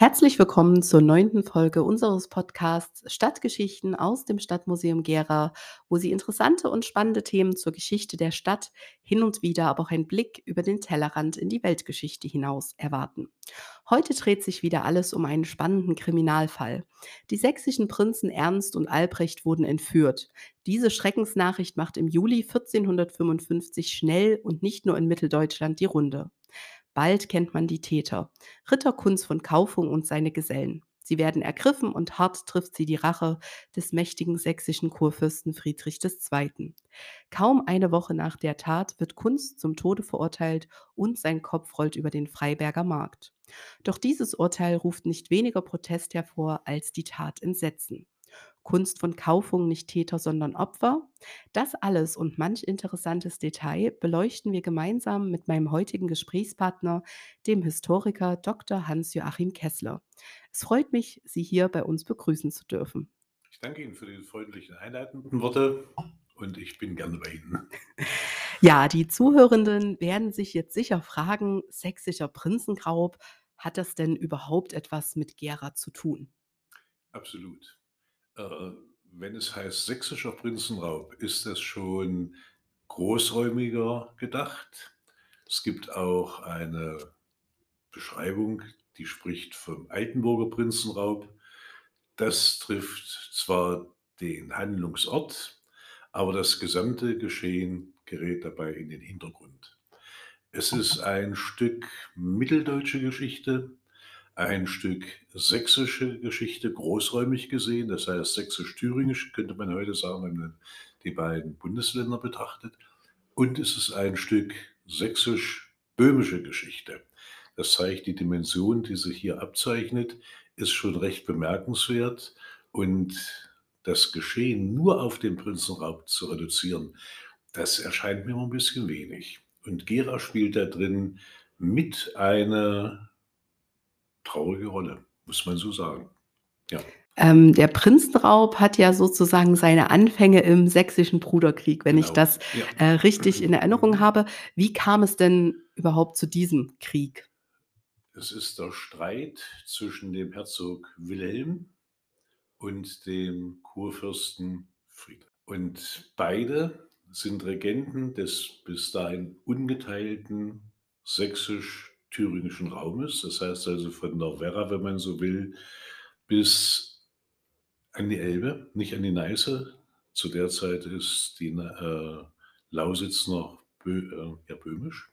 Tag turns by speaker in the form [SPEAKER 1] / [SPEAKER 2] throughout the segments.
[SPEAKER 1] Herzlich willkommen zur neunten Folge unseres Podcasts Stadtgeschichten aus dem Stadtmuseum Gera, wo Sie interessante und spannende Themen zur Geschichte der Stadt, hin und wieder aber auch einen Blick über den Tellerrand in die Weltgeschichte hinaus erwarten. Heute dreht sich wieder alles um einen spannenden Kriminalfall. Die sächsischen Prinzen Ernst und Albrecht wurden entführt. Diese Schreckensnachricht macht im Juli 1455 schnell und nicht nur in Mitteldeutschland die Runde. Bald kennt man die Täter. Ritter Kunz von Kaufung und seine Gesellen. Sie werden ergriffen und hart trifft sie die Rache des mächtigen sächsischen Kurfürsten Friedrich II. Kaum eine Woche nach der Tat wird Kunz zum Tode verurteilt und sein Kopf rollt über den Freiberger Markt. Doch dieses Urteil ruft nicht weniger Protest hervor als die Tat Entsetzen. Kunst von Kaufung nicht Täter, sondern Opfer. Das alles und manch interessantes Detail beleuchten wir gemeinsam mit meinem heutigen Gesprächspartner, dem Historiker Dr. Hans-Joachim Kessler. Es freut mich, Sie hier bei uns begrüßen zu dürfen.
[SPEAKER 2] Ich danke Ihnen für die freundlichen einleitenden Worte und ich bin gerne bei Ihnen.
[SPEAKER 1] Ja, die Zuhörenden werden sich jetzt sicher fragen, sächsischer Prinzenraub, hat das denn überhaupt etwas mit Gera zu tun?
[SPEAKER 2] Absolut. Äh, wenn es heißt sächsischer Prinzenraub, ist das schon großräumiger gedacht. Es gibt auch eine Beschreibung, die spricht vom Altenburger Prinzenraub. Das trifft zwar den Handlungsort, aber das gesamte Geschehen gerät dabei in den Hintergrund. Es ist ein Stück mitteldeutsche Geschichte, ein Stück sächsische Geschichte großräumig gesehen, das heißt sächsisch-thüringisch, könnte man heute sagen, wenn man die beiden Bundesländer betrachtet. Und es ist ein Stück sächsisch-böhmische Geschichte. Das zeigt die Dimension, die sich hier abzeichnet, ist schon recht bemerkenswert. Und das Geschehen nur auf den Prinzenraub zu reduzieren, das erscheint mir ein bisschen wenig. Und Gera spielt da drin mit eine traurige Rolle, muss man so sagen.
[SPEAKER 1] Ja. Ähm, der Prinzenraub hat ja sozusagen seine Anfänge im sächsischen Bruderkrieg, wenn genau. ich das ja. äh, richtig in Erinnerung habe. Wie kam es denn überhaupt zu diesem Krieg?
[SPEAKER 2] Es ist der Streit zwischen dem Herzog Wilhelm und dem Kurfürsten Friedrich. Und beide sind Regenten des bis dahin ungeteilten sächsisch thüringischen Raumes. Das heißt also von der Werra, wenn man so will, bis an die Elbe, nicht an die Neiße. Zu der Zeit ist die äh, Lausitz noch bö, äh, ja, böhmisch.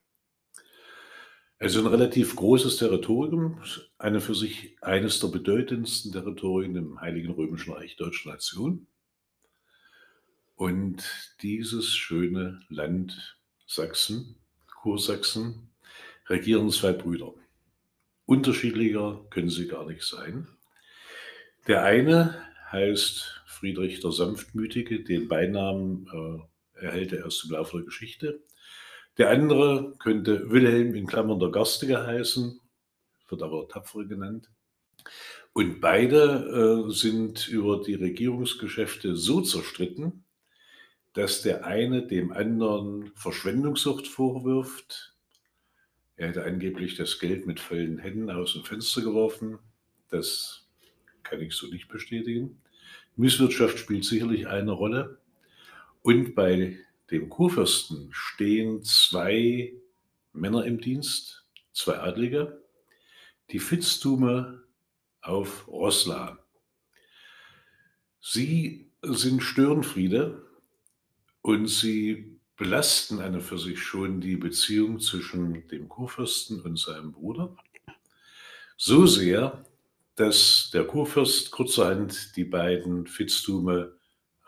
[SPEAKER 2] Also ein relativ großes Territorium, eine für sich eines der bedeutendsten Territorien im Heiligen Römischen Reich Deutscher Nation. Und dieses schöne Land Sachsen, Kursachsen, regieren zwei Brüder. Unterschiedlicher können sie gar nicht sein. Der eine heißt Friedrich der Sanftmütige, den Beinamen äh, erhält er erst im Laufe der Geschichte. Der andere könnte Wilhelm in Klammern der Garstige heißen, wird aber Tapfere genannt. Und beide äh, sind über die Regierungsgeschäfte so zerstritten, dass der eine dem anderen Verschwendungssucht vorwirft, er hätte angeblich das Geld mit vollen Händen aus dem Fenster geworfen. Das kann ich so nicht bestätigen. Misswirtschaft spielt sicherlich eine Rolle. Und bei dem Kurfürsten stehen zwei Männer im Dienst, zwei Adlige, die Fitztume auf Rossla. Sie sind Störenfriede und sie belasten eine für sich schon die Beziehung zwischen dem Kurfürsten und seinem Bruder so sehr, dass der Kurfürst kurzerhand die beiden Fitztume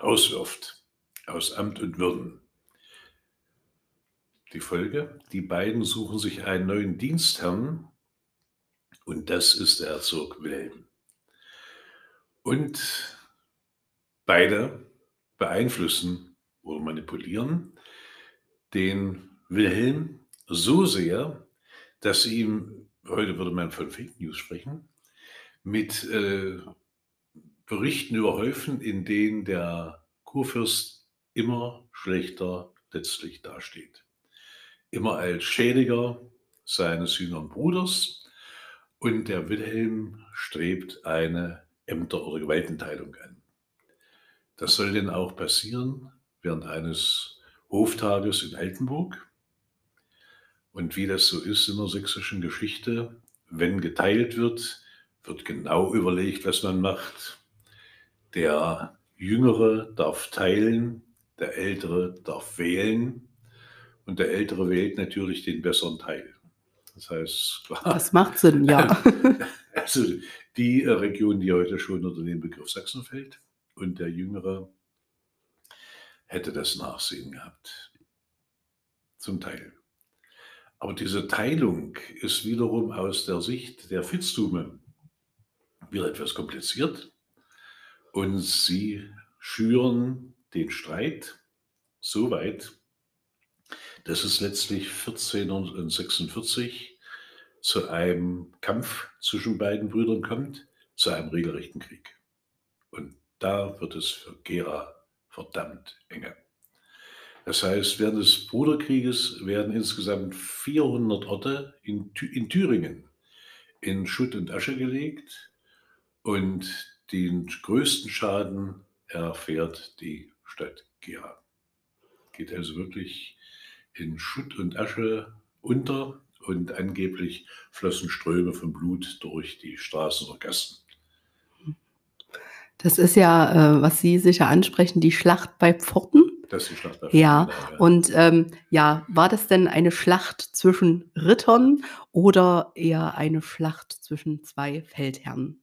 [SPEAKER 2] rauswirft aus Amt und Würden. Die Folge, die beiden suchen sich einen neuen Dienstherrn und das ist der Herzog Wilhelm. Und beide beeinflussen oder manipulieren den Wilhelm so sehr, dass sie ihm, heute würde man von Fake News sprechen, mit äh, Berichten überhäufen, in denen der Kurfürst immer schlechter letztlich dasteht. Immer als Schädiger seines jüngeren Bruders Und der Wilhelm strebt eine Ämter- oder Gewaltenteilung an. Das soll denn auch passieren während eines Hoftages in Altenburg. Und wie das so ist in der sächsischen Geschichte, wenn geteilt wird, wird genau überlegt, was man macht. Der Jüngere darf teilen, der Ältere darf wählen und der Ältere wählt natürlich den besseren Teil. Das heißt,
[SPEAKER 1] klar, das macht Sinn, ja.
[SPEAKER 2] also die Region, die heute schon unter den Begriff Sachsen fällt und der Jüngere hätte das Nachsehen gehabt. Zum Teil. Aber diese Teilung ist wiederum aus der Sicht der Fitztume wieder etwas kompliziert. Und sie schüren den Streit so weit, dass es letztlich 1446 zu einem Kampf zwischen beiden Brüdern kommt, zu einem regelrechten Krieg. Und da wird es für Gera verdammt enge. Das heißt, während des Bruderkrieges werden insgesamt 400 Orte in, in Thüringen in Schutt und Asche gelegt und den größten Schaden erfährt die Stadt Gera. Geht also wirklich in Schutt und Asche unter und angeblich flossen Ströme von Blut durch die Straßen oder Gassen.
[SPEAKER 1] Das ist ja, äh, was Sie sicher ansprechen, die Schlacht bei Pforten.
[SPEAKER 2] Das ist die Schlacht bei
[SPEAKER 1] Ja, genau, ja. und ähm, ja, war das denn eine Schlacht zwischen Rittern oder eher eine Schlacht zwischen zwei Feldherren?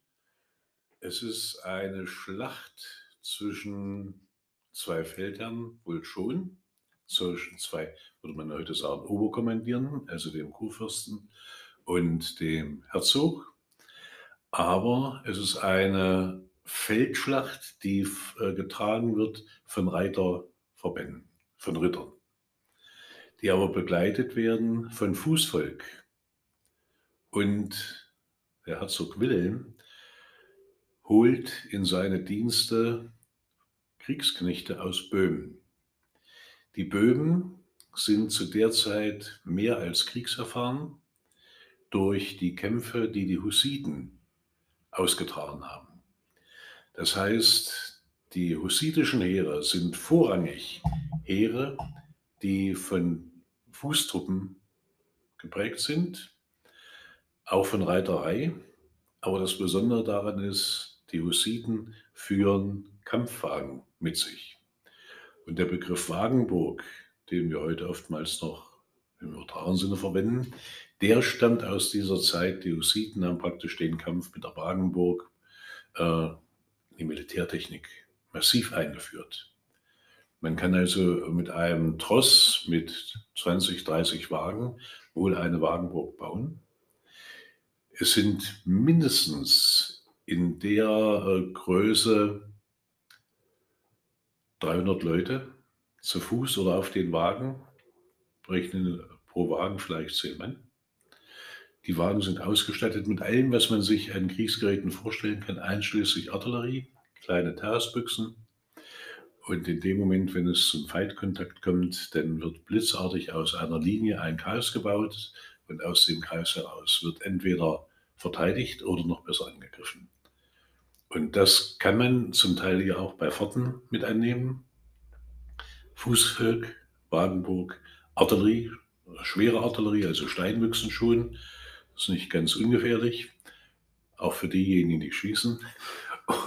[SPEAKER 2] Es ist eine Schlacht zwischen zwei Feldherren, wohl schon, zwischen zwei, würde man heute sagen, Oberkommandieren, also dem Kurfürsten und dem Herzog. Aber es ist eine Feldschlacht, die äh, getragen wird von Reiterverbänden, von Rittern, die aber begleitet werden von Fußvolk. Und der Herzog Wilhelm holt in seine Dienste Kriegsknechte aus Böhmen. Die Böhmen sind zu der Zeit mehr als kriegserfahren durch die Kämpfe, die die Hussiten ausgetragen haben. Das heißt, die hussitischen Heere sind vorrangig Heere, die von Fußtruppen geprägt sind, auch von Reiterei. Aber das Besondere daran ist, die Hussiten führen Kampfwagen mit sich. Und der Begriff Wagenburg, den wir heute oftmals noch im übertragenen Sinne verwenden, der stammt aus dieser Zeit. Die Hussiten haben praktisch den Kampf mit der Wagenburg äh, die Militärtechnik massiv eingeführt. Man kann also mit einem Tross mit 20, 30 Wagen wohl eine Wagenburg bauen. Es sind mindestens in der äh, Größe 300 Leute zu Fuß oder auf den Wagen, rechnen pro Wagen vielleicht 10 Mann. Die Wagen sind ausgestattet mit allem, was man sich an Kriegsgeräten vorstellen kann, einschließlich Artillerie, kleine Terrasbüchsen. Und in dem Moment, wenn es zum Feindkontakt kommt, dann wird blitzartig aus einer Linie ein Kreis gebaut und aus dem Kreis heraus wird entweder verteidigt oder noch besser angegriffen. Und das kann man zum Teil ja auch bei Fahrten mit annehmen. Fußvolk, Wagenburg, Artillerie, schwere Artillerie, also Steinbüchsen schon, ist nicht ganz ungefährlich, auch für diejenigen, die schießen.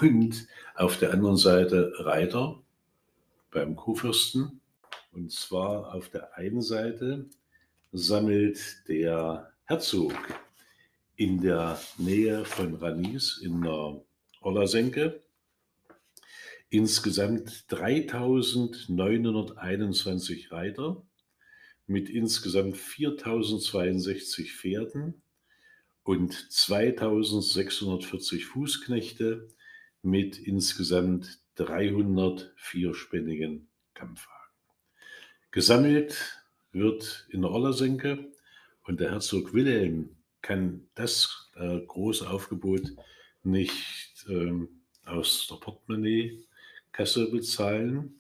[SPEAKER 2] Und auf der anderen Seite Reiter beim Kurfürsten. Und zwar auf der einen Seite sammelt der Herzog in der Nähe von Ranis in der Ollersenke insgesamt 3921 Reiter mit insgesamt 4062 Pferden und 2640 Fußknechte mit insgesamt 300 vierspännigen Kampfwagen. Gesammelt wird in der Ollersenke und der Herzog Wilhelm kann das äh, große Aufgebot nicht ähm, aus der Portemonnaie-Kasse bezahlen,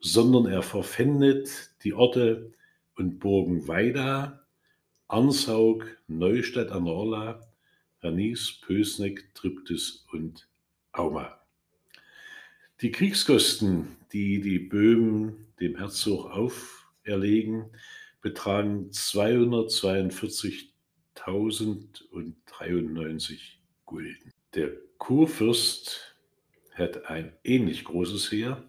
[SPEAKER 2] sondern er verpfändet die Orte und Burgen Weida, Arnsaug, Neustadt an der Orla, Hernies, Pösneck, Triptis und Auma. Die Kriegskosten, die die Böhmen dem Herzog auferlegen, betragen 242.093 Gulden. Der Kurfürst hat ein ähnlich großes Heer,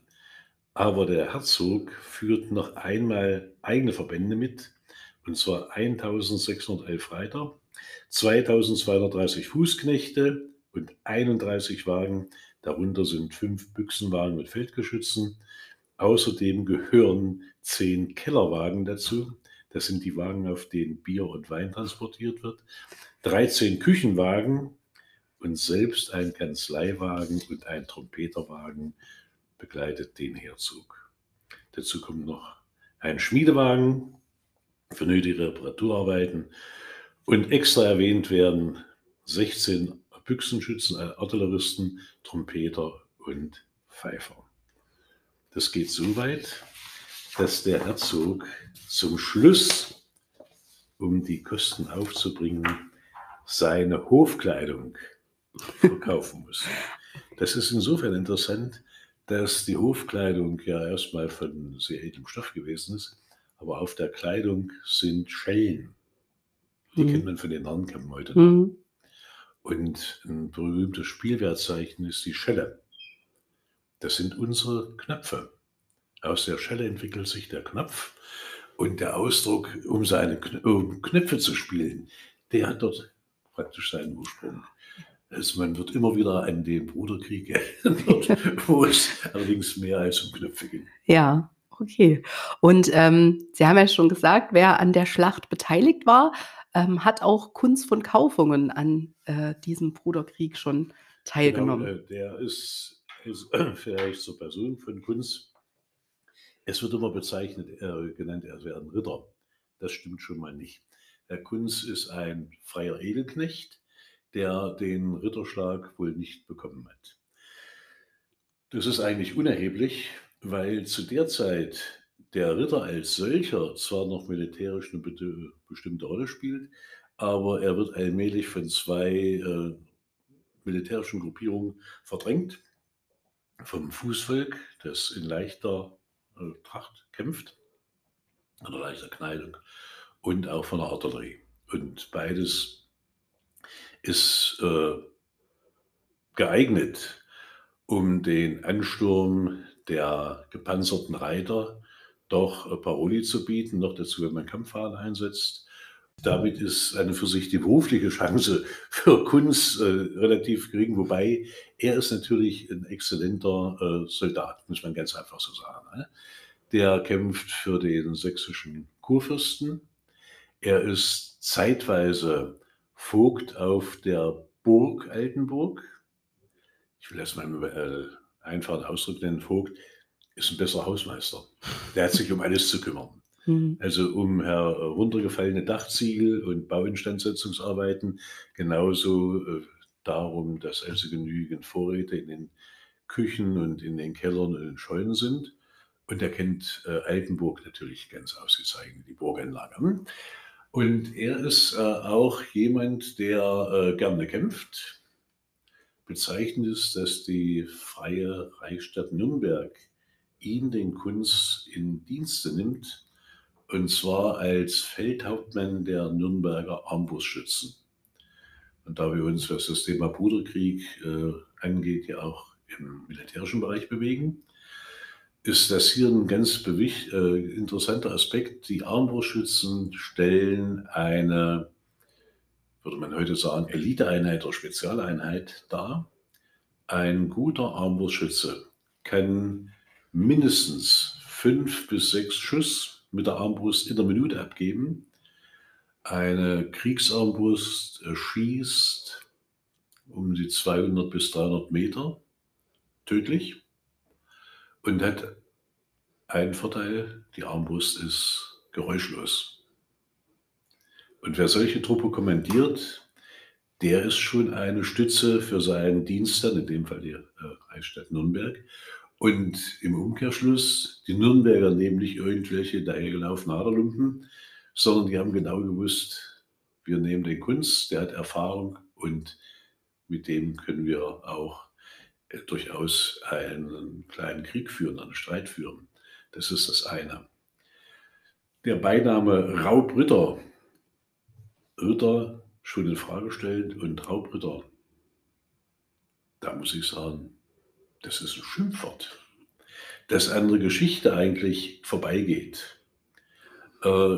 [SPEAKER 2] aber der Herzog führt noch einmal eigene Verbände mit, und zwar 1611 Reiter, 2230 Fußknechte und 31 Wagen, darunter sind fünf Büchsenwagen mit Feldgeschützen. Außerdem gehören zehn Kellerwagen dazu. Das sind die Wagen, auf denen Bier und Wein transportiert wird. 13 Küchenwagen und selbst ein Kanzleiwagen und ein Trompeterwagen begleitet den Herzog. Dazu kommt noch ein Schmiedewagen für nötige Reparaturarbeiten und extra erwähnt werden 16 Büchsenschützen, Artilleristen, Trompeter und Pfeifer. Das geht so weit, dass der Herzog zum Schluss, um die Kosten aufzubringen, seine Hofkleidung verkaufen muss. Das ist insofern interessant, dass die Hofkleidung ja erstmal von sehr edlem Stoff gewesen ist, aber auf der Kleidung sind Schellen. Die mhm. kennt man von den Narrenkämmen heute noch. Mhm. Und ein berühmtes Spielwertzeichen ist die Schelle. Das sind unsere Knöpfe. Aus der Schelle entwickelt sich der Knopf und der Ausdruck, um seine um Knöpfe zu spielen, der hat dort praktisch seinen Ursprung. Also man wird immer wieder an den Bruderkrieg erinnert, wo es allerdings mehr als um Knöpfe ging.
[SPEAKER 1] Ja, okay. Und ähm, Sie haben ja schon gesagt, wer an der Schlacht beteiligt war, ähm, hat auch Kunz von Kaufungen an äh, diesem Bruderkrieg schon teilgenommen.
[SPEAKER 2] Genau, der ist, ist vielleicht zur Person von Kunz. Es wird immer bezeichnet, äh, genannt, er wäre ein Ritter. Das stimmt schon mal nicht. Der Kunz ist ein freier Edelknecht, der den Ritterschlag wohl nicht bekommen hat. Das ist eigentlich unerheblich, weil zu der Zeit der Ritter als solcher zwar noch militärisch eine bestimmte Rolle spielt, aber er wird allmählich von zwei äh, militärischen Gruppierungen verdrängt. Vom Fußvolk, das in leichter äh, Tracht kämpft, in leichter Kleidung, und auch von der Artillerie. Und beides ist äh, geeignet, um den Ansturm der gepanzerten Reiter doch äh, Paroli zu bieten, noch dazu, wenn man Kampffahren einsetzt. Damit ist eine für sich die berufliche Chance für Kunz äh, relativ gering, wobei er ist natürlich ein exzellenter äh, Soldat, muss man ganz einfach so sagen. Ne? Der kämpft für den sächsischen Kurfürsten. Er ist zeitweise Vogt auf der Burg Altenburg. Ich will das mal äh, einfach Ausdruck nennen, Vogt ist ein besserer Hausmeister. Der hat sich um alles zu kümmern. Mhm. Also um heruntergefallene Dachziegel und Bauinstandsetzungsarbeiten, genauso äh, darum, dass also genügend Vorräte in den Küchen und in den Kellern und in den Scheunen sind. Und er kennt äh, Altenburg natürlich ganz ausgezeichnet, die Burganlage. Hm? Und er ist äh, auch jemand, der äh, gerne kämpft. Bezeichnend ist, dass die Freie Reichsstadt Nürnberg ihn, den Kunz, in Dienste nimmt, und zwar als Feldhauptmann der Nürnberger Armbrustschützen. Und da wir uns, was das Thema Bruderkrieg äh, angeht, ja auch im militärischen Bereich bewegen, ist das hier ein ganz äh, interessanter Aspekt. Die Armbrustschützen stellen eine, würde man heute sagen, Eliteeinheit oder Spezialeinheit dar. Ein guter Armbrustschütze kann mindestens fünf bis sechs Schuss mit der Armbrust in der Minute abgeben. Eine Kriegsarmbrust schießt um die 200 bis 300 Meter tödlich und hat einen Vorteil, die Armbrust ist geräuschlos. Und wer solche Truppe kommandiert, der ist schon eine Stütze für seinen Dienst dann, in dem Fall die äh, Reichsstadt Nürnberg. Und im Umkehrschluss, die Nürnberger nämlich irgendwelche dahergelaufenen Haderlumpen, sondern die haben genau gewusst, wir nehmen den Kunst, der hat Erfahrung und mit dem können wir auch äh, durchaus einen kleinen Krieg führen, einen Streit führen. Das ist das eine. Der Beiname Raubritter, Ritter schon in Frage stellt und Raubritter, da muss ich sagen, das ist ein Schimpfwort, das an der Geschichte eigentlich vorbeigeht. Äh,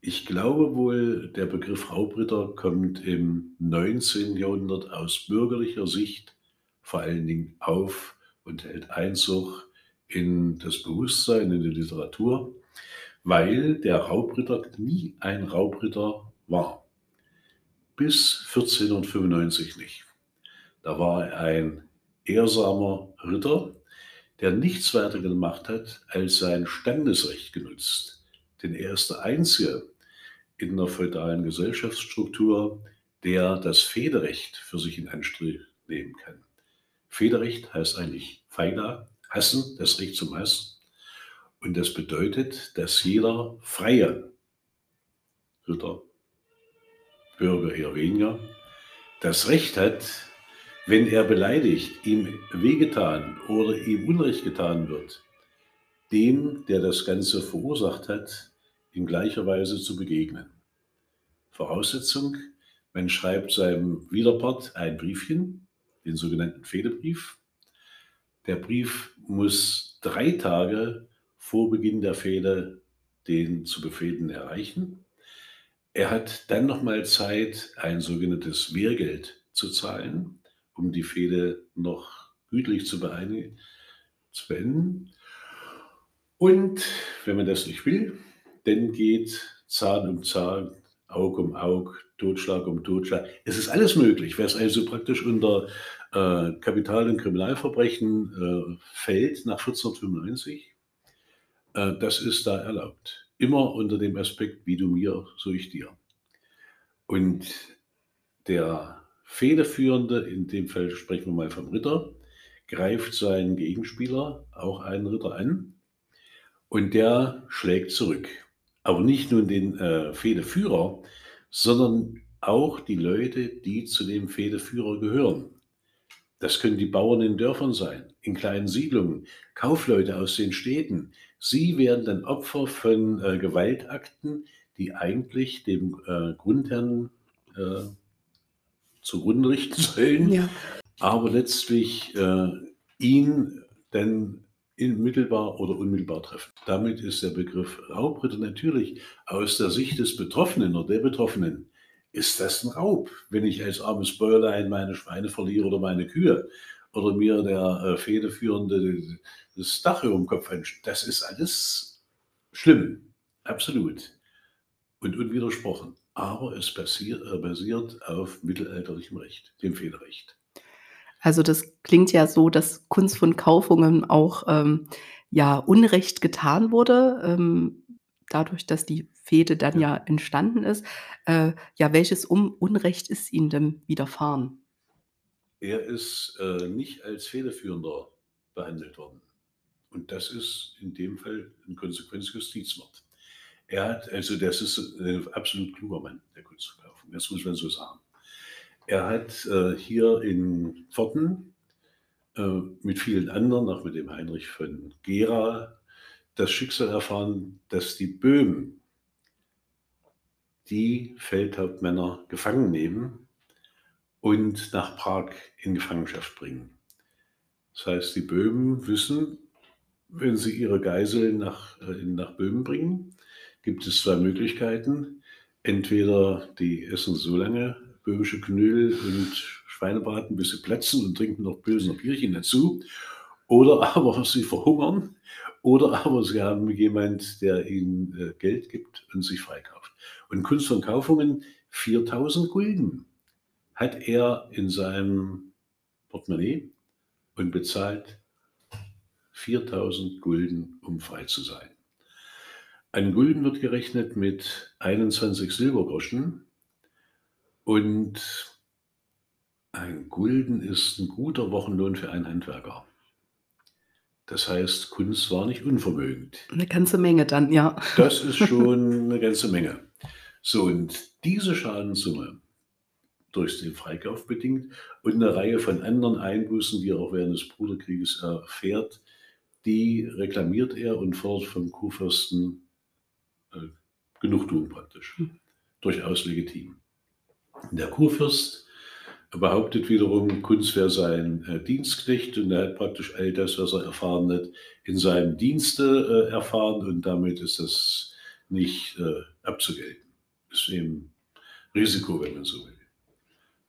[SPEAKER 2] ich glaube wohl, der Begriff Raubritter kommt im 19. Jahrhundert aus bürgerlicher Sicht vor allen Dingen auf und hält Einzug in das Bewusstsein, in die Literatur, weil der Raubritter nie ein Raubritter war. Bis 1495 nicht. Da war er ein ehrsamer Ritter, der nichts weiter gemacht hat, als sein Standesrecht genutzt. Denn er ist der Einzige in der feudalen Gesellschaftsstruktur, der das Federrecht für sich in Anspruch nehmen kann. Federrecht heißt eigentlich Feida, hassen, das Recht zum Hass. Und das bedeutet, dass jeder freie Ritter, Bürger eher weniger, das Recht hat, wenn er beleidigt, ihm wehgetan oder ihm Unrecht getan wird, dem, der das Ganze verursacht hat, in gleicher Weise zu begegnen. Voraussetzung, man schreibt seinem Widerpart ein Briefchen, den sogenannten Fehdebrief. Der Brief muss drei Tage vor Beginn der Fehde den zu befehden erreichen. Er hat dann nochmal Zeit, ein sogenanntes Wehrgeld zu zahlen, um die Fehde noch gütlich zu, zu beenden. Und wenn man das nicht will, dann geht Zahn um Zahn, Aug um Aug, Totschlag um Totschlag. Es ist alles möglich. Wer es also praktisch unter äh, Kapital- und Kriminalverbrechen äh, fällt nach 1495, äh, das ist da erlaubt. Immer unter dem Aspekt, wie du mir, so ich dir. Und der Federführende, in dem Fall sprechen wir mal vom Ritter, greift seinen Gegenspieler, auch einen Ritter, an und der schlägt zurück. Aber nicht nur den äh, Fehdeführer, sondern auch die Leute, die zu dem Fehdeführer gehören. Das können die Bauern in Dörfern sein, in kleinen Siedlungen, Kaufleute aus den Städten. Sie werden dann Opfer von äh, Gewaltakten, die eigentlich dem äh, Grundherrn äh, zugrunde richten sollen, ja. aber letztlich äh, ihn dann mittelbar oder unmittelbar treffen. Damit ist der Begriff Raubritter natürlich aus der Sicht des Betroffenen oder der Betroffenen ist das ein Raub, wenn ich als armes Bäuerlein meine Schweine verliere oder meine Kühe oder mir der äh, Federführende das Dach über dem Kopf einstellt. Das ist alles schlimm, absolut und unwidersprochen. Aber es basiert, äh, basiert auf mittelalterlichem Recht, dem Federrecht.
[SPEAKER 1] Also das klingt ja so, dass Kunst von Kaufungen auch ähm, ja Unrecht getan wurde, ähm, dadurch, dass die Fehde dann ja, ja entstanden ist. Äh, ja, welches um Unrecht ist Ihnen denn widerfahren?
[SPEAKER 2] Er ist äh, nicht als Federführender behandelt worden. Und das ist in dem Fall ein Konsequenz Justizmord. Er hat, also das ist ein absolut kluger Mann, der Kunstverkaufung, das muss man so sagen. Er hat äh, hier in Pforten äh, mit vielen anderen, auch mit dem Heinrich von Gera, das Schicksal erfahren, dass die Böhmen die Feldhauptmänner gefangen nehmen und nach Prag in Gefangenschaft bringen. Das heißt, die Böhmen wissen, wenn sie ihre Geiseln nach, äh, nach Böhmen bringen, gibt es zwei Möglichkeiten. Entweder die essen so lange böhmische Knödel und Schweinebraten, bis sie platzen und trinken noch Pilsner Bierchen dazu. Oder aber sie verhungern. Oder aber sie haben jemand, der ihnen äh, Geld gibt und sich freikauft. Und Kunst von Kaufungen, 4000 Gulden hat er in seinem Portemonnaie und bezahlt 4000 Gulden, um frei zu sein. Ein Gulden wird gerechnet mit 21 Silbergroschen und ein Gulden ist ein guter Wochenlohn für einen Handwerker. Das heißt, Kunst war nicht unvermögend.
[SPEAKER 1] Eine ganze Menge dann, ja.
[SPEAKER 2] Das ist schon eine ganze Menge. So, und diese Schadenssumme durch den Freikauf bedingt und eine Reihe von anderen Einbußen, die er auch während des Bruderkrieges erfährt, die reklamiert er und fordert vom Kurfürsten Genugtuung praktisch. Durchaus legitim. Der Kurfürst behauptet wiederum, Kunz wäre sein äh, Dienstknecht und er hat praktisch all das, was er erfahren hat, in seinem Dienste äh, erfahren und damit ist das nicht äh, abzugelten. Ist eben Risiko, wenn man so will.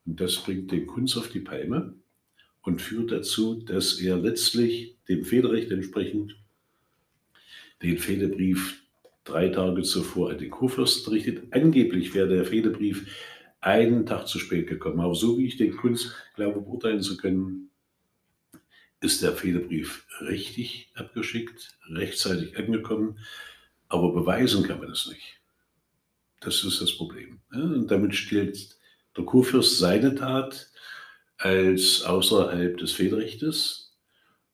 [SPEAKER 2] Und das bringt den Kunz auf die Palme und führt dazu, dass er letztlich dem Federrecht entsprechend den Fehdebrief drei Tage zuvor an den Kurfürsten richtet. Angeblich wäre der Fehdebrief einen Tag zu spät gekommen. Aber so wie ich den Kunst glaube beurteilen zu können, ist der Fehdebrief richtig abgeschickt, rechtzeitig angekommen, aber beweisen kann man es nicht. Das ist das Problem. Und damit stellt der Kurfürst seine Tat als außerhalb des Federrechtes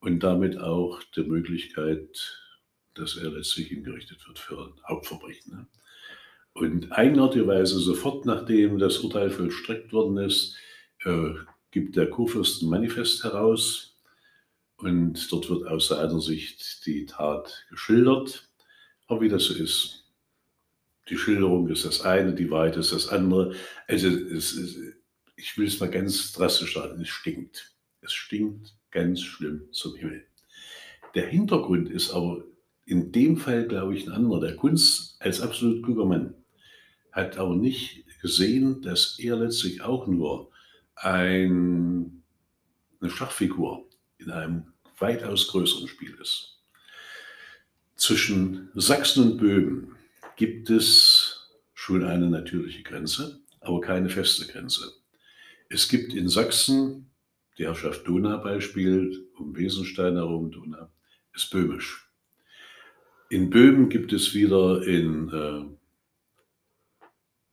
[SPEAKER 2] und damit auch der Möglichkeit, dass er letztlich hingerichtet wird für ein Hauptverbrechen. Ne? Und eigenartigerweise sofort nachdem das Urteil vollstreckt worden ist, äh, gibt der Kurfürst ein Manifest heraus und dort wird aus seiner Sicht die Tat geschildert. Aber wie das so ist, die Schilderung ist das eine, die Wahrheit ist das andere. Also es, es, ich will es mal ganz drastisch sagen, es stinkt. Es stinkt ganz schlimm zum Himmel. Der Hintergrund ist aber in dem Fall, glaube ich, ein anderer. Der Kunst als absolut kluger Mann hat aber nicht gesehen, dass er letztlich auch nur ein, eine Schachfigur in einem weitaus größeren Spiel ist. Zwischen Sachsen und Böhmen gibt es schon eine natürliche Grenze, aber keine feste Grenze. Es gibt in Sachsen die Herrschaft Donau Beispiel, um Wesenstein herum, Donau ist böhmisch. In Böhmen gibt es wieder in äh,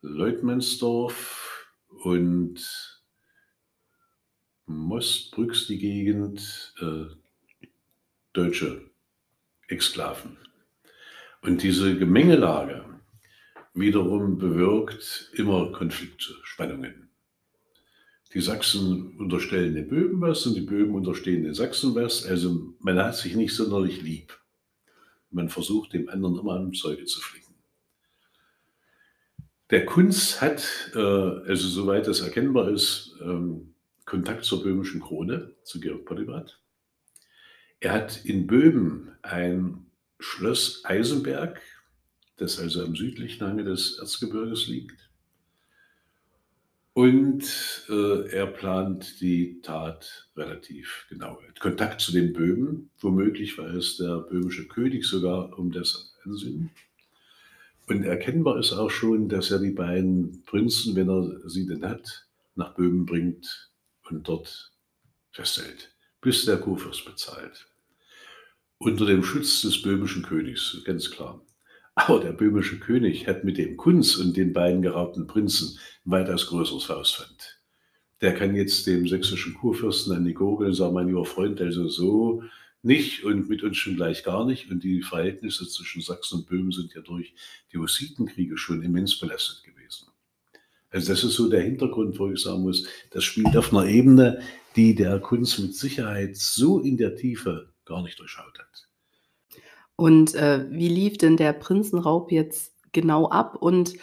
[SPEAKER 2] Leutmannsdorf und Mostbrücks die Gegend äh, deutsche Exklaven. Und diese Gemengelage wiederum bewirkt immer Konflikte, Spannungen. Die Sachsen unterstellen den Böhmen was und die Böhmen unterstehen den Sachsen was. Also man hat sich nicht sonderlich lieb. Man versucht dem anderen immer am Zeuge zu fliegen. Der Kunz hat, äh, also soweit das erkennbar ist, ähm, Kontakt zur böhmischen Krone, zu Georg Polybat. Er hat in Böhmen ein Schloss Eisenberg, das also am südlichen Hange des Erzgebirges liegt. Und äh, er plant die Tat relativ genau. Kontakt zu den Böhmen, womöglich war es der böhmische König sogar um das Ansinnen. Und erkennbar ist auch schon, dass er die beiden Prinzen, wenn er sie denn hat, nach Böhmen bringt und dort festhält, bis der Kurfürst bezahlt. Unter dem Schutz des böhmischen Königs, ganz klar. Aber der böhmische König hat mit dem Kunz und den beiden geraubten Prinzen weitaus größeres Faustpfand. Der kann jetzt dem sächsischen Kurfürsten an die Gurgel sagen, mein lieber Freund, also so nicht und mit uns schon gleich gar nicht. Und die Verhältnisse zwischen Sachsen und Böhmen sind ja durch die Hussitenkriege schon immens belastet gewesen. Also das ist so der Hintergrund, wo ich sagen muss, das spielt auf einer Ebene, die der Kunst mit Sicherheit so in der Tiefe gar nicht durchschaut hat.
[SPEAKER 1] Und äh, wie lief denn der Prinzenraub jetzt genau ab? Und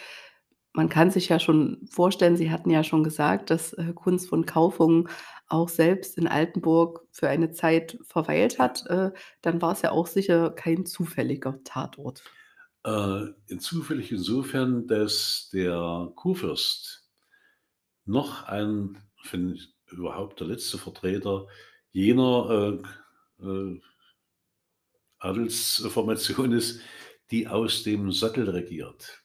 [SPEAKER 1] man kann sich ja schon vorstellen, Sie hatten ja schon gesagt, dass äh, Kunz von Kaufung auch selbst in Altenburg für eine Zeit verweilt hat, äh, dann war es ja auch sicher kein zufälliger Tatort.
[SPEAKER 2] Äh, zufällig insofern, dass der Kurfürst noch ein, finde ich, überhaupt der letzte Vertreter jener äh, äh, Adelsformation ist, die aus dem Sattel regiert.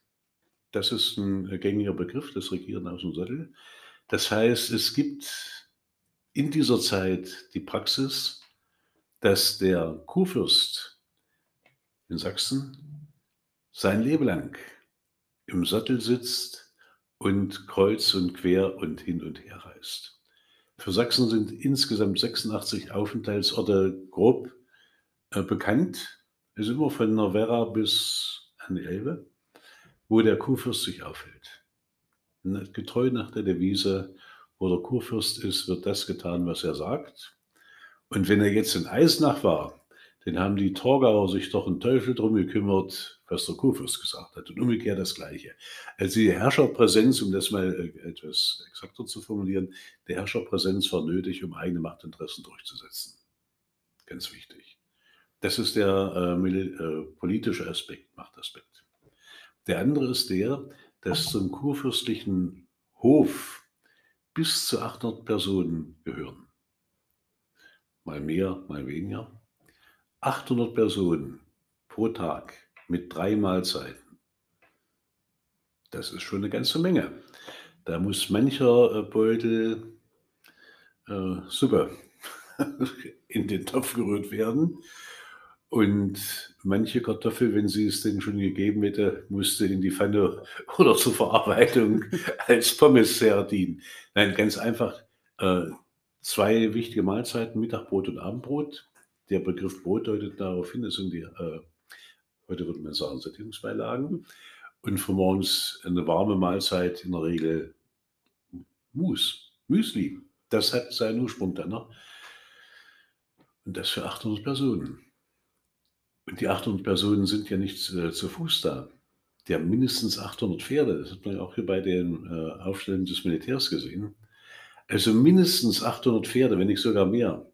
[SPEAKER 2] Das ist ein gängiger Begriff, das Regieren aus dem Sattel. Das heißt, es gibt in dieser Zeit die Praxis, dass der Kurfürst in Sachsen sein Leben lang im Sattel sitzt und kreuz und quer und hin und her reist. Für Sachsen sind insgesamt 86 Aufenthaltsorte grob äh, bekannt. Ist immer von Werra bis an die Elbe, wo der Kurfürst sich aufhält. getreu nach der Devise, wo der Kurfürst ist, wird das getan, was er sagt. Und wenn er jetzt in Eisenach war, dann haben die Torgauer sich doch einen Teufel drum gekümmert, was der Kurfürst gesagt hat. Und umgekehrt das Gleiche. Also die Herrscherpräsenz, um das mal äh, etwas exakter zu formulieren, die Herrscherpräsenz war nötig, um eigene Machtinteressen durchzusetzen. Ganz wichtig. Das ist der äh, äh, politische Aspekt, Machtaspekt. Der andere ist der, dass zum kurfürstlichen Hof bis zu 800 Personen gehören. Mal mehr, mal weniger. 800 Personen pro Tag mit drei Mahlzeiten. Das ist schon eine ganze Menge. Da muss mancher äh, Beutel äh, Suppe in den Topf gerührt werden. Und manche Kartoffel, wenn sie es denn schon gegeben hätte, musste in die Pfanne oder zur Verarbeitung als Pommes dienen. Nein, ganz einfach. Äh, zwei wichtige Mahlzeiten, Mittagbrot und Abendbrot. Der Begriff Brot deutet darauf hin, das sind die, äh, heute würde man sagen, Sättigungsbeilagen. Und für morgens eine warme Mahlzeit in der Regel Mus, Müsli. Das hat seinen Ursprung dann noch. Und das für 800 Personen. Die 800 Personen sind ja nicht äh, zu Fuß da. Die haben mindestens 800 Pferde. Das hat man ja auch hier bei den äh, Aufstellungen des Militärs gesehen. Also mindestens 800 Pferde, wenn nicht sogar mehr.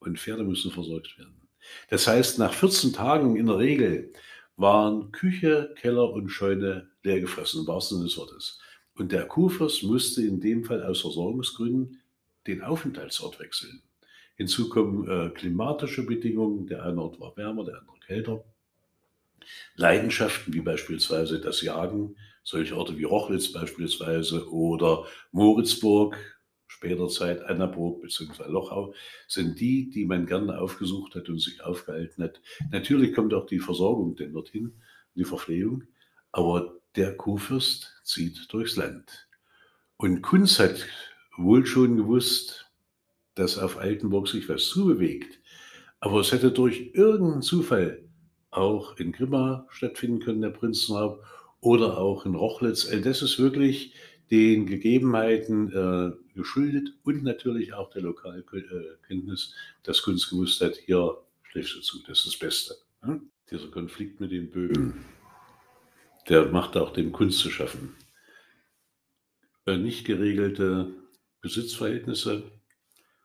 [SPEAKER 2] Und Pferde müssen versorgt werden. Das heißt, nach 14 Tagen in der Regel waren Küche, Keller und Scheune leer gefressen, im wahrsten Sinne des Wortes. Und der Kuhfürst musste in dem Fall aus Versorgungsgründen den Aufenthaltsort wechseln. Hinzu kommen äh, klimatische Bedingungen. Der eine Ort war wärmer, der andere kälter. Leidenschaften wie beispielsweise das Jagen, solche Orte wie Rochlitz beispielsweise oder Moritzburg, später Zeit Annaburg bzw. Lochau, sind die, die man gerne aufgesucht hat und sich aufgehalten hat. Natürlich kommt auch die Versorgung denn dorthin, die Verpflegung, aber der Kuhfürst zieht durchs Land. Und Kunz hat wohl schon gewusst, dass auf Altenburg sich was zubewegt. Aber es hätte durch irgendeinen Zufall auch in Grimma stattfinden können, der Prinzenraub, oder auch in Rochlitz. Also das ist wirklich den Gegebenheiten äh, geschuldet und natürlich auch der Lokalkenntnis, dass Kunst gewusst hat, hier schläfst du zu, das ist das Beste. Ne? Dieser Konflikt mit den Böhmen, der macht auch dem Kunst zu schaffen. Äh, nicht geregelte Besitzverhältnisse,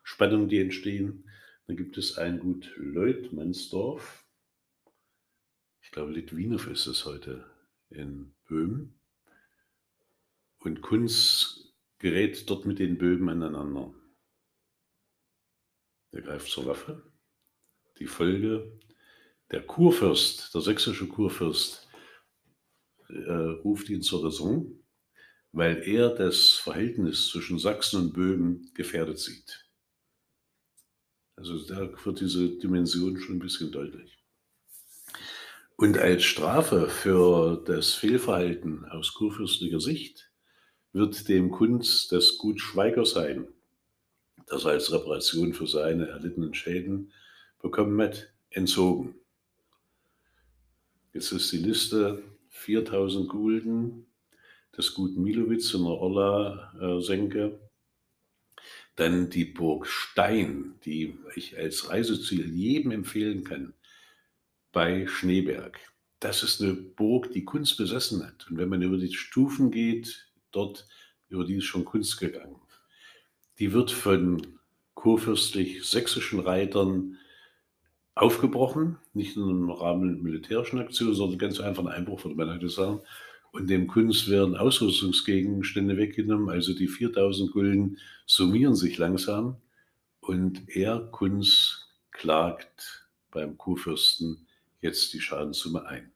[SPEAKER 2] Spannungen, die entstehen. Dann gibt es ein Gut Leutmannsdorf. Ich glaube, Litwinow ist es heute in Böhmen. Und Kunz gerät dort mit den Böhmen aneinander. Er greift zur Waffe. Die Folge, der Kurfürst, der sächsische Kurfürst, äh, ruft ihn zur Raison, weil er das Verhältnis zwischen Sachsen und Böhmen gefährdet sieht. Also da wird diese Dimension schon ein bisschen deutlich. Und als Strafe für das Fehlverhalten aus kurfürstlicher Sicht wird dem Kunz das Gut Schweigersheim, das er als Reparation für seine erlittenen Schäden bekommen hat, entzogen. Jetzt ist die Liste 4000 Gulden, das Gut Milowitz in der Orla-Senke, dann die Burg Stein, die ich als Reiseziel jedem empfehlen kann, bei Schneeberg. Das ist eine Burg, die Kunst besessen hat. Und wenn man über die Stufen geht, dort, über die ist schon Kunst gegangen. Die wird von kurfürstlich-sächsischen Reitern aufgebrochen, nicht nur im Rahmen militärischen Aktionen, sondern ganz einfach ein Einbruch, würde man heute sagen. Und dem Kunst werden Ausrüstungsgegenstände weggenommen. Also die 4000 Gulden summieren sich langsam. Und er, Kunz, klagt beim Kurfürsten jetzt die Schadenssumme ein.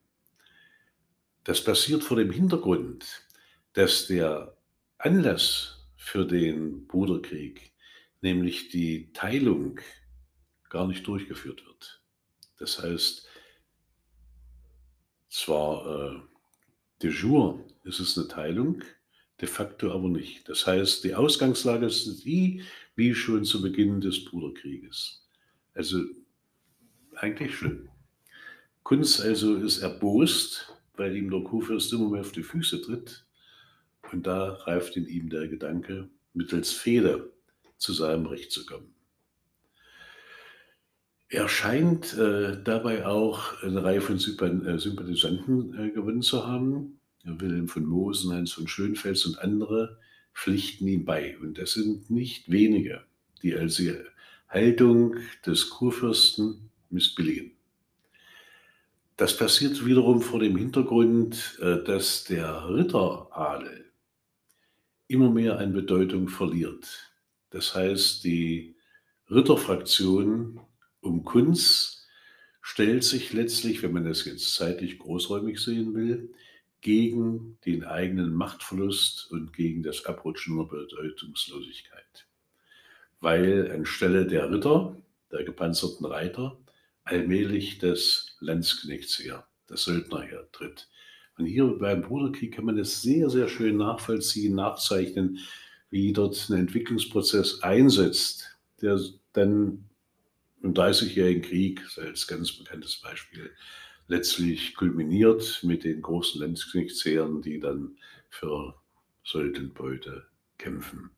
[SPEAKER 2] Das passiert vor dem Hintergrund, dass der Anlass für den Bruderkrieg, nämlich die Teilung, gar nicht durchgeführt wird. Das heißt, zwar äh, De jure ist es eine Teilung, de facto aber nicht. Das heißt, die Ausgangslage ist die, wie schon zu Beginn des Bruderkrieges. Also eigentlich schlimm. Kunz also ist erbost, weil ihm der Kurfürst immer mehr auf die Füße tritt Und da reift in ihm der Gedanke, mittels Fehde zu seinem Recht zu kommen. Er scheint äh, dabei auch eine Reihe von äh, Sympathisanten äh, gewonnen zu haben. Wilhelm von Mosen, Heinz von Schönfels und andere pflichten ihm bei. Und das sind nicht wenige, die als die Haltung des Kurfürsten missbilligen. Das passiert wiederum vor dem Hintergrund, äh, dass der Ritteradel immer mehr an Bedeutung verliert. Das heißt, die Ritterfraktion um Kunz stellt sich letztlich, wenn man das jetzt zeitlich großräumig sehen will, gegen den eigenen Machtverlust und gegen das Abrutschen der Bedeutungslosigkeit. Weil anstelle der Ritter, der gepanzerten Reiter, allmählich das Landsknechtsheer, das Söldnerheer tritt. Und hier beim Bruderkrieg kann man das sehr, sehr schön nachvollziehen, nachzeichnen, wie dort ein Entwicklungsprozess einsetzt, der dann im Dreißigjährigen Krieg, als ganz bekanntes Beispiel, letztlich kulminiert mit den großen Landsknechtsheeren, die dann für Söldenbeute kämpfen.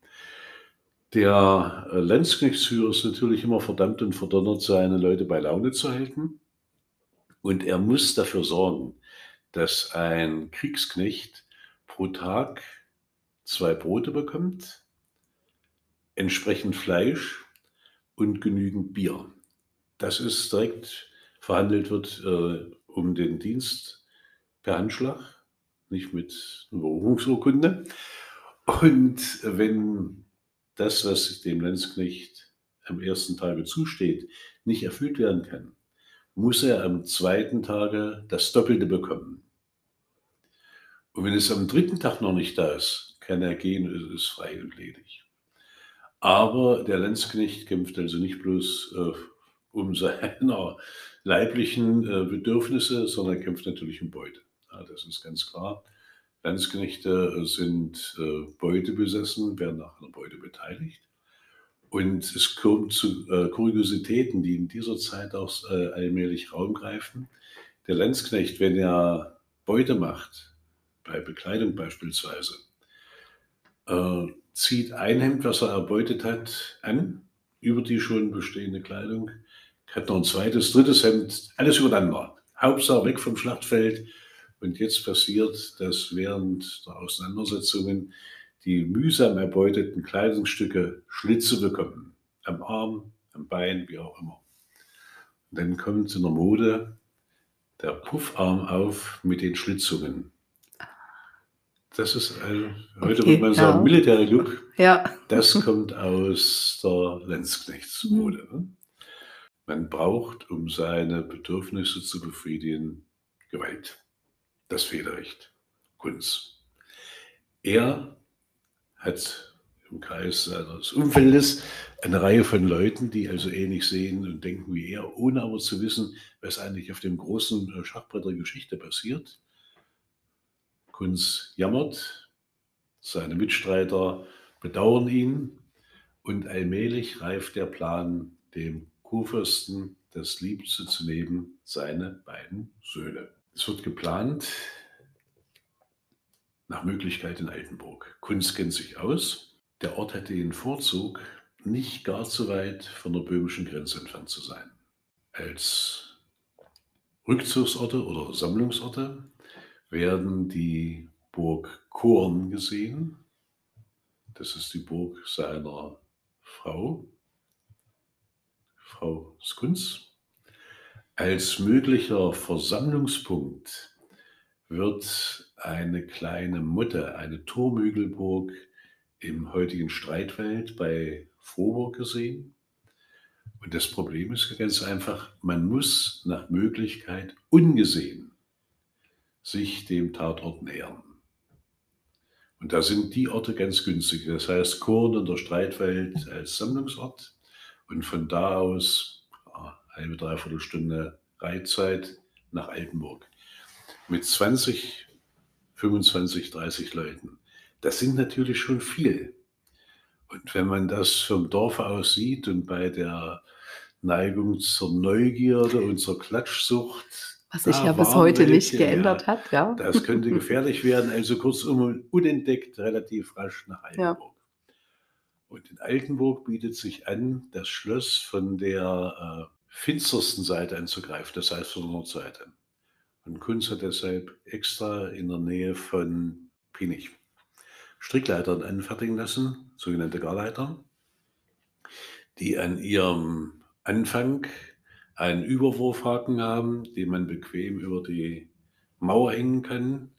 [SPEAKER 2] Der äh, Landsknechtsführer ist natürlich immer verdammt und verdonnert, seine Leute bei Laune zu halten. Und er muss dafür sorgen, dass ein Kriegsknecht pro Tag zwei Brote bekommt, entsprechend Fleisch und genügend Bier. Das ist direkt verhandelt wird äh, um den Dienst per Handschlag, nicht mit einer Berufungsurkunde. Und wenn das, was dem Landsknecht am ersten Tage zusteht, nicht erfüllt werden kann, muss er am zweiten Tage das Doppelte bekommen. Und wenn es am dritten Tag noch nicht da ist, kann er gehen, es ist frei und ledig. Aber der Landsknecht kämpft also nicht bloß äh, um seine leiblichen äh, Bedürfnisse, sondern kämpft natürlich um Beute. Ja, das ist ganz klar. Landsknechte sind äh, Beute besessen, werden nach einer Beute beteiligt. Und es kommt zu äh, Kuriositäten, die in dieser Zeit auch äh, allmählich Raum greifen. Der Landsknecht, wenn er Beute macht, bei Bekleidung beispielsweise, äh, zieht ein Hemd, was er erbeutet hat, an, über die schon bestehende Kleidung, hat noch ein zweites, drittes Hemd, alles übereinander. Hauptsache weg vom Schlachtfeld. Und jetzt passiert, dass während der Auseinandersetzungen die mühsam erbeuteten Kleidungsstücke Schlitze bekommen. Am Arm, am Bein, wie auch immer. Und dann kommt in der Mode der Puffarm auf mit den Schlitzungen. Das ist ein, heute okay, würde man sagen, ja. Military Look.
[SPEAKER 1] Ja.
[SPEAKER 2] Das kommt aus der Lenzknechtsmode. Mhm. Man braucht, um seine Bedürfnisse zu befriedigen, Gewalt. Das Federrecht. Kunst. Er hat im Kreis seines Umfeldes eine Reihe von Leuten, die also ähnlich sehen und denken wie er, ohne aber zu wissen, was eigentlich auf dem großen äh, Schachbrett der Geschichte passiert. Kunz jammert, seine Mitstreiter bedauern ihn und allmählich reift der Plan, dem Kurfürsten das Liebste zu nehmen, seine beiden Söhne. Es wird geplant, nach Möglichkeit in Altenburg. Kunz kennt sich aus. Der Ort hat den Vorzug, nicht gar zu weit von der böhmischen Grenze entfernt zu sein. Als Rückzugsorte oder Sammlungsorte werden die Burg Korn gesehen. Das ist die Burg seiner Frau, Frau Skunz. Als möglicher Versammlungspunkt wird eine kleine Mutte, eine Turmhügelburg im heutigen Streitfeld bei Vorburg gesehen. Und das Problem ist ganz einfach, man muss nach Möglichkeit ungesehen sich dem Tatort nähern. Und da sind die Orte ganz günstig. Das heißt, Korn und der Streitfeld als Sammlungsort und von da aus ja, halbe, dreiviertel Stunde Reitzeit nach Altenburg. Mit 20, 25, 30 Leuten. Das sind natürlich schon viel. Und wenn man das vom Dorf aus sieht und bei der Neigung zur Neugierde und zur Klatschsucht
[SPEAKER 1] Was sich ja bis heute nicht
[SPEAKER 2] welche,
[SPEAKER 1] geändert
[SPEAKER 2] ja.
[SPEAKER 1] hat, ja.
[SPEAKER 2] Das könnte gefährlich werden. Also kurzum, unentdeckt relativ rasch nach
[SPEAKER 1] Ja.
[SPEAKER 2] Und in Altenburg bietet sich an, das Schloss von der äh, finstersten Seite anzugreifen, das heißt von der Nordseite. Und Kunz hat deshalb extra in der Nähe von Pinich Strickleitern anfertigen lassen, sogenannte Garleiter, die an ihrem Anfang einen Überwurfhaken haben, den man bequem über die Mauer hängen kann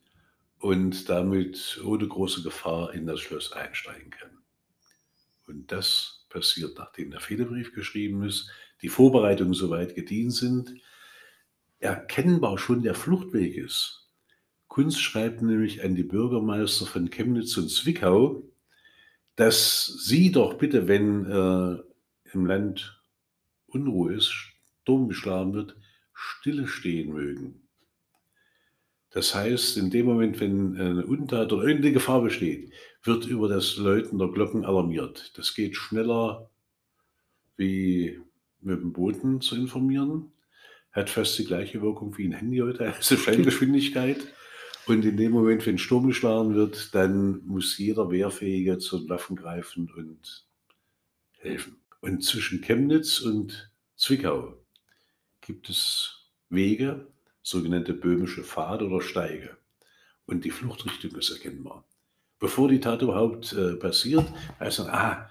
[SPEAKER 2] und damit ohne große Gefahr in das Schloss einsteigen kann. Und das passiert, nachdem der Fehdebrief geschrieben ist, die Vorbereitungen soweit gedient sind, erkennbar schon der Fluchtweg ist. Kunz schreibt nämlich an die Bürgermeister von Chemnitz und Zwickau, dass sie doch bitte, wenn äh, im Land Unruhe ist, Sturm geschlagen wird, stille stehen mögen. Das heißt, in dem Moment, wenn eine Untat oder irgendeine Gefahr besteht, wird über das Läuten der Glocken alarmiert. Das geht schneller wie mit dem Boten zu informieren, hat fast die gleiche Wirkung wie ein Handy heute, also Schallgeschwindigkeit. Und in dem Moment, wenn Sturm geschlagen wird, dann muss jeder Wehrfähige zu den Waffen greifen und helfen. Und zwischen Chemnitz und Zwickau gibt es Wege, sogenannte böhmische Pfade oder Steige. Und die Fluchtrichtung ist erkennbar. Bevor die Tat überhaupt äh, passiert, heißt dann, ah,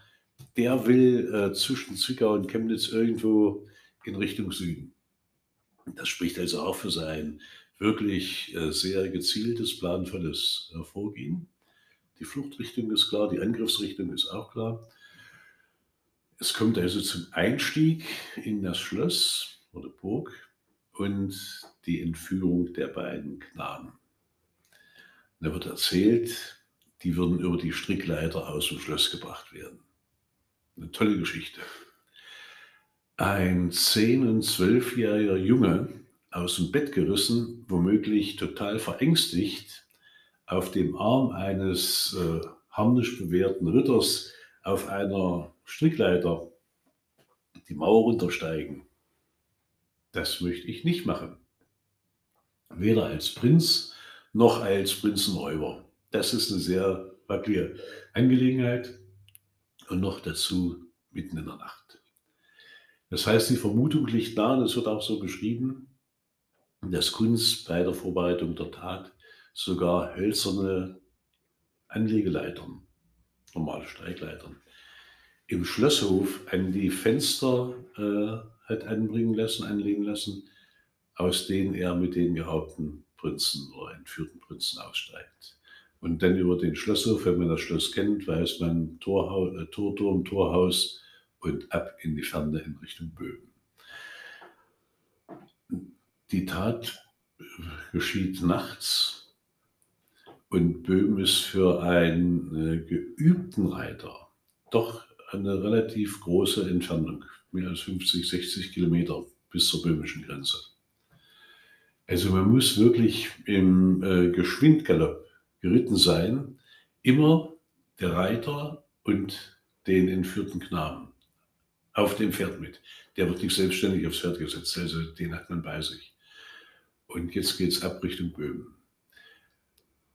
[SPEAKER 2] der will äh, zwischen Zwickau und Chemnitz irgendwo in Richtung Süden. Das spricht also auch für sein wirklich äh, sehr gezieltes, planvolles äh, Vorgehen. Die Fluchtrichtung ist klar, die Angriffsrichtung ist auch klar. Es kommt also zum Einstieg in das Schloss oder Burg und die Entführung der beiden Knaben. Da wird erzählt, die würden über die Strickleiter aus dem Schloss gebracht werden. Eine tolle Geschichte. Ein 10- und 12-jähriger Junge aus dem Bett gerissen, womöglich total verängstigt, auf dem Arm eines äh, harnisch bewährten Ritters auf einer Strickleiter die Mauer runtersteigen. Das möchte ich nicht machen. Weder als Prinz noch als Prinzenräuber. Das ist eine sehr wackelige Angelegenheit und noch dazu mitten in der Nacht. Das heißt, die Vermutung liegt nahe, und es wird auch so beschrieben, dass Kunst bei der Vorbereitung der Tat sogar hölzerne Anlegeleitern, normale Steigleitern, im Schlosshof an die Fenster äh, hat anbringen lassen, anlegen lassen, aus denen er mit den geraubten Prinzen oder entführten Prinzen aussteigt. Und dann über den Schlosshof, wenn man das Schloss kennt, weiß man Torhaus, äh, Torturm, Torhaus und ab in die Ferne in Richtung Böhmen. Die Tat geschieht nachts und Böhmen ist für einen äh, geübten Reiter doch eine relativ große Entfernung, mehr als 50, 60 Kilometer bis zur böhmischen Grenze. Also man muss wirklich im äh, Geschwindgalopp geritten sein, immer der Reiter und den entführten Knaben auf dem Pferd mit. Der wird nicht selbstständig aufs Pferd gesetzt, also den hat man bei sich. Und jetzt geht es ab Richtung Böhmen.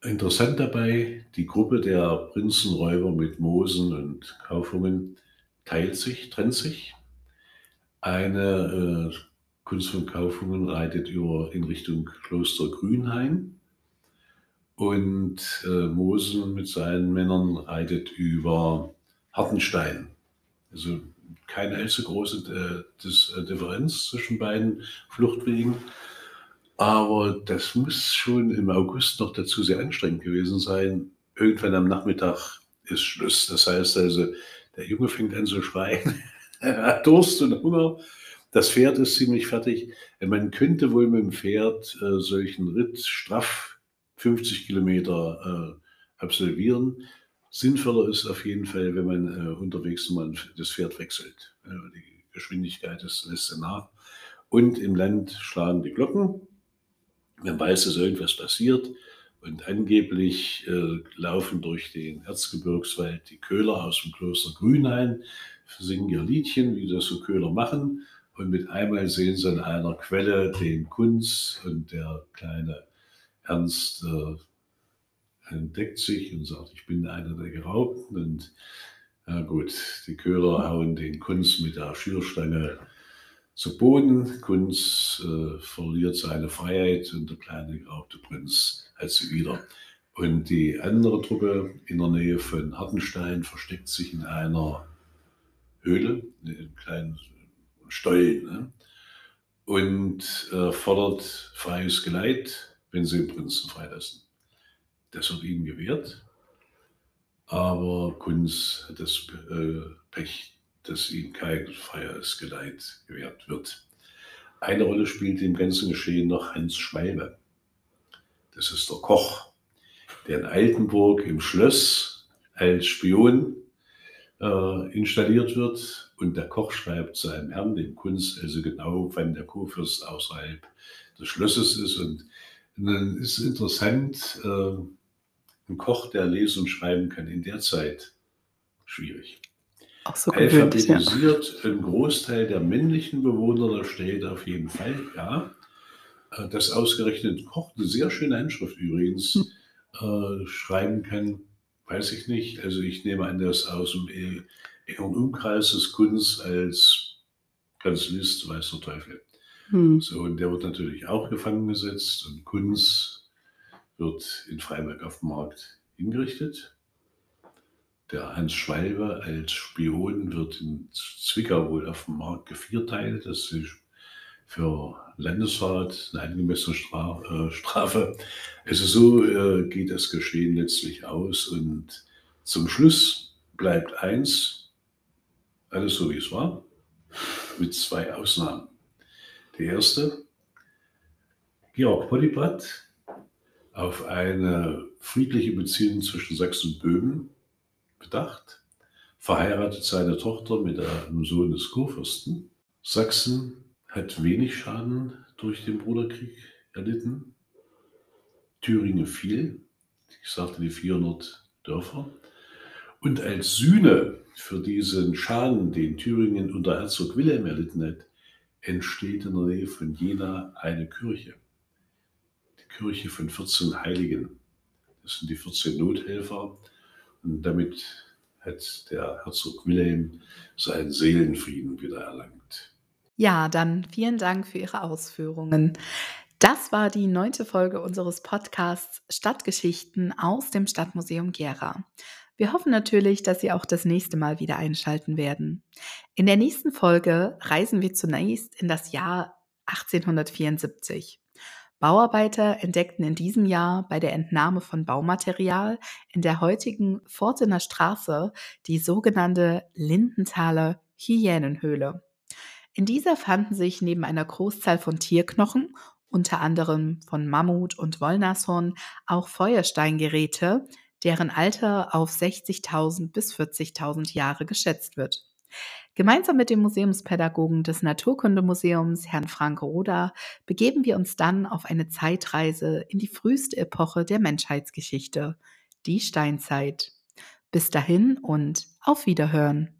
[SPEAKER 2] Interessant dabei, die Gruppe der Prinzenräuber mit Mosen und Kaufungen teilt sich, trennt sich. Eine äh, Kunst von Kaufungen reitet über in Richtung Kloster Grünhain und äh, Mosen mit seinen Männern reitet über Hartenstein. Also keine allzu große äh, äh, Differenz zwischen beiden Fluchtwegen. Aber das muss schon im August noch dazu sehr anstrengend gewesen sein. Irgendwann am Nachmittag ist Schluss. Das heißt also, der Junge fängt an zu schreien. er hat Durst und Hunger. Das Pferd ist ziemlich fertig. Man könnte wohl mit dem Pferd äh, solchen Ritt straff 50 Kilometer äh, absolvieren. Sinnvoller ist auf jeden Fall, wenn man äh, unterwegs mal das Pferd wechselt. Äh, die Geschwindigkeit ist, lässt nach. Und im Land schlagen die Glocken. Man weiß, dass irgendwas passiert. Und angeblich äh, laufen durch den Erzgebirgswald die Köhler aus dem Kloster Grünhain, singen ihr Liedchen, wie das so Köhler machen. Und mit einmal sehen sie an einer Quelle den Kunz und der kleine Ernst äh, entdeckt sich und sagt, ich bin einer der Geraubten. Und ja gut, die Köder hauen den Kunz mit der Schürstange zu Boden. Kunz äh, verliert seine Freiheit und der kleine geraubte Prinz hat sie wieder. Und die andere Truppe in der Nähe von Hartenstein versteckt sich in einer Höhle, in einem kleinen Stollen, ne? und äh, fordert freies Geleit, wenn sie den Prinzen freilassen. Das wird ihnen gewährt, aber Kunz hat das äh, Pech, dass ihm kein freies Geleit gewährt wird. Eine Rolle spielt im ganzen Geschehen noch Hans Schwalbe. Das ist der Koch, der in Altenburg im Schloss als Spion äh, installiert wird und der Koch schreibt seinem Herrn, dem Kunst, also genau, wann der Kurfürst außerhalb des Schlosses ist. Und dann ist interessant, äh, ein Koch, der lesen und schreiben kann, in der Zeit schwierig.
[SPEAKER 3] Auch so
[SPEAKER 2] Alphabetisiert ja. ein Großteil der männlichen Bewohner der Städte auf jeden Fall, ja. Äh, das ausgerechnet Koch, eine sehr schöne Handschrift übrigens, hm. äh, schreiben kann, weiß ich nicht. Also ich nehme an, dass aus dem engeren Umkreis des Kunst als Kanzlist weiß der Teufel. Hm. So, und der wird natürlich auch gefangen gesetzt und Kunz wird in Freiburg auf dem Markt hingerichtet. Der Hans Schwalbe als Spion wird in Zwickau wohl auf dem Markt gevierteilt. Das ist für Landesrat eine angemessene äh, Strafe. Also so äh, geht das Geschehen letztlich aus. Und zum Schluss bleibt eins, alles so wie es war, mit zwei Ausnahmen. Die erste, Georg Polypat auf eine friedliche Beziehung zwischen Sachsen und Böhmen bedacht, verheiratet seine Tochter mit einem Sohn des Kurfürsten. Sachsen hat wenig Schaden durch den Bruderkrieg erlitten. Thüringen fiel, ich sagte die 400 Dörfer. Und als Sühne für diesen Schaden, den Thüringen unter Herzog Wilhelm erlitten hat, entsteht in der Nähe von Jena eine Kirche. Die Kirche von 14 Heiligen. Das sind die 14 Nothelfer. Und damit hat der Herzog Wilhelm seinen Seelenfrieden wieder erlangt.
[SPEAKER 3] Ja, dann vielen Dank für Ihre Ausführungen. Das war die neunte Folge unseres Podcasts Stadtgeschichten aus dem Stadtmuseum Gera. Wir hoffen natürlich, dass Sie auch das nächste Mal wieder einschalten werden. In der nächsten Folge reisen wir zunächst in das Jahr 1874. Bauarbeiter entdeckten in diesem Jahr bei der Entnahme von Baumaterial in der heutigen Fortener Straße die sogenannte Lindenthaler Hyänenhöhle. In dieser fanden sich neben einer Großzahl von Tierknochen, unter anderem von Mammut und Wollnashorn, auch Feuersteingeräte, deren Alter auf 60.000 bis 40.000 Jahre geschätzt wird. Gemeinsam mit dem Museumspädagogen des Naturkundemuseums, Herrn Frank Roda, begeben wir uns dann auf eine Zeitreise in die früheste Epoche der Menschheitsgeschichte, die Steinzeit. Bis dahin und auf Wiederhören.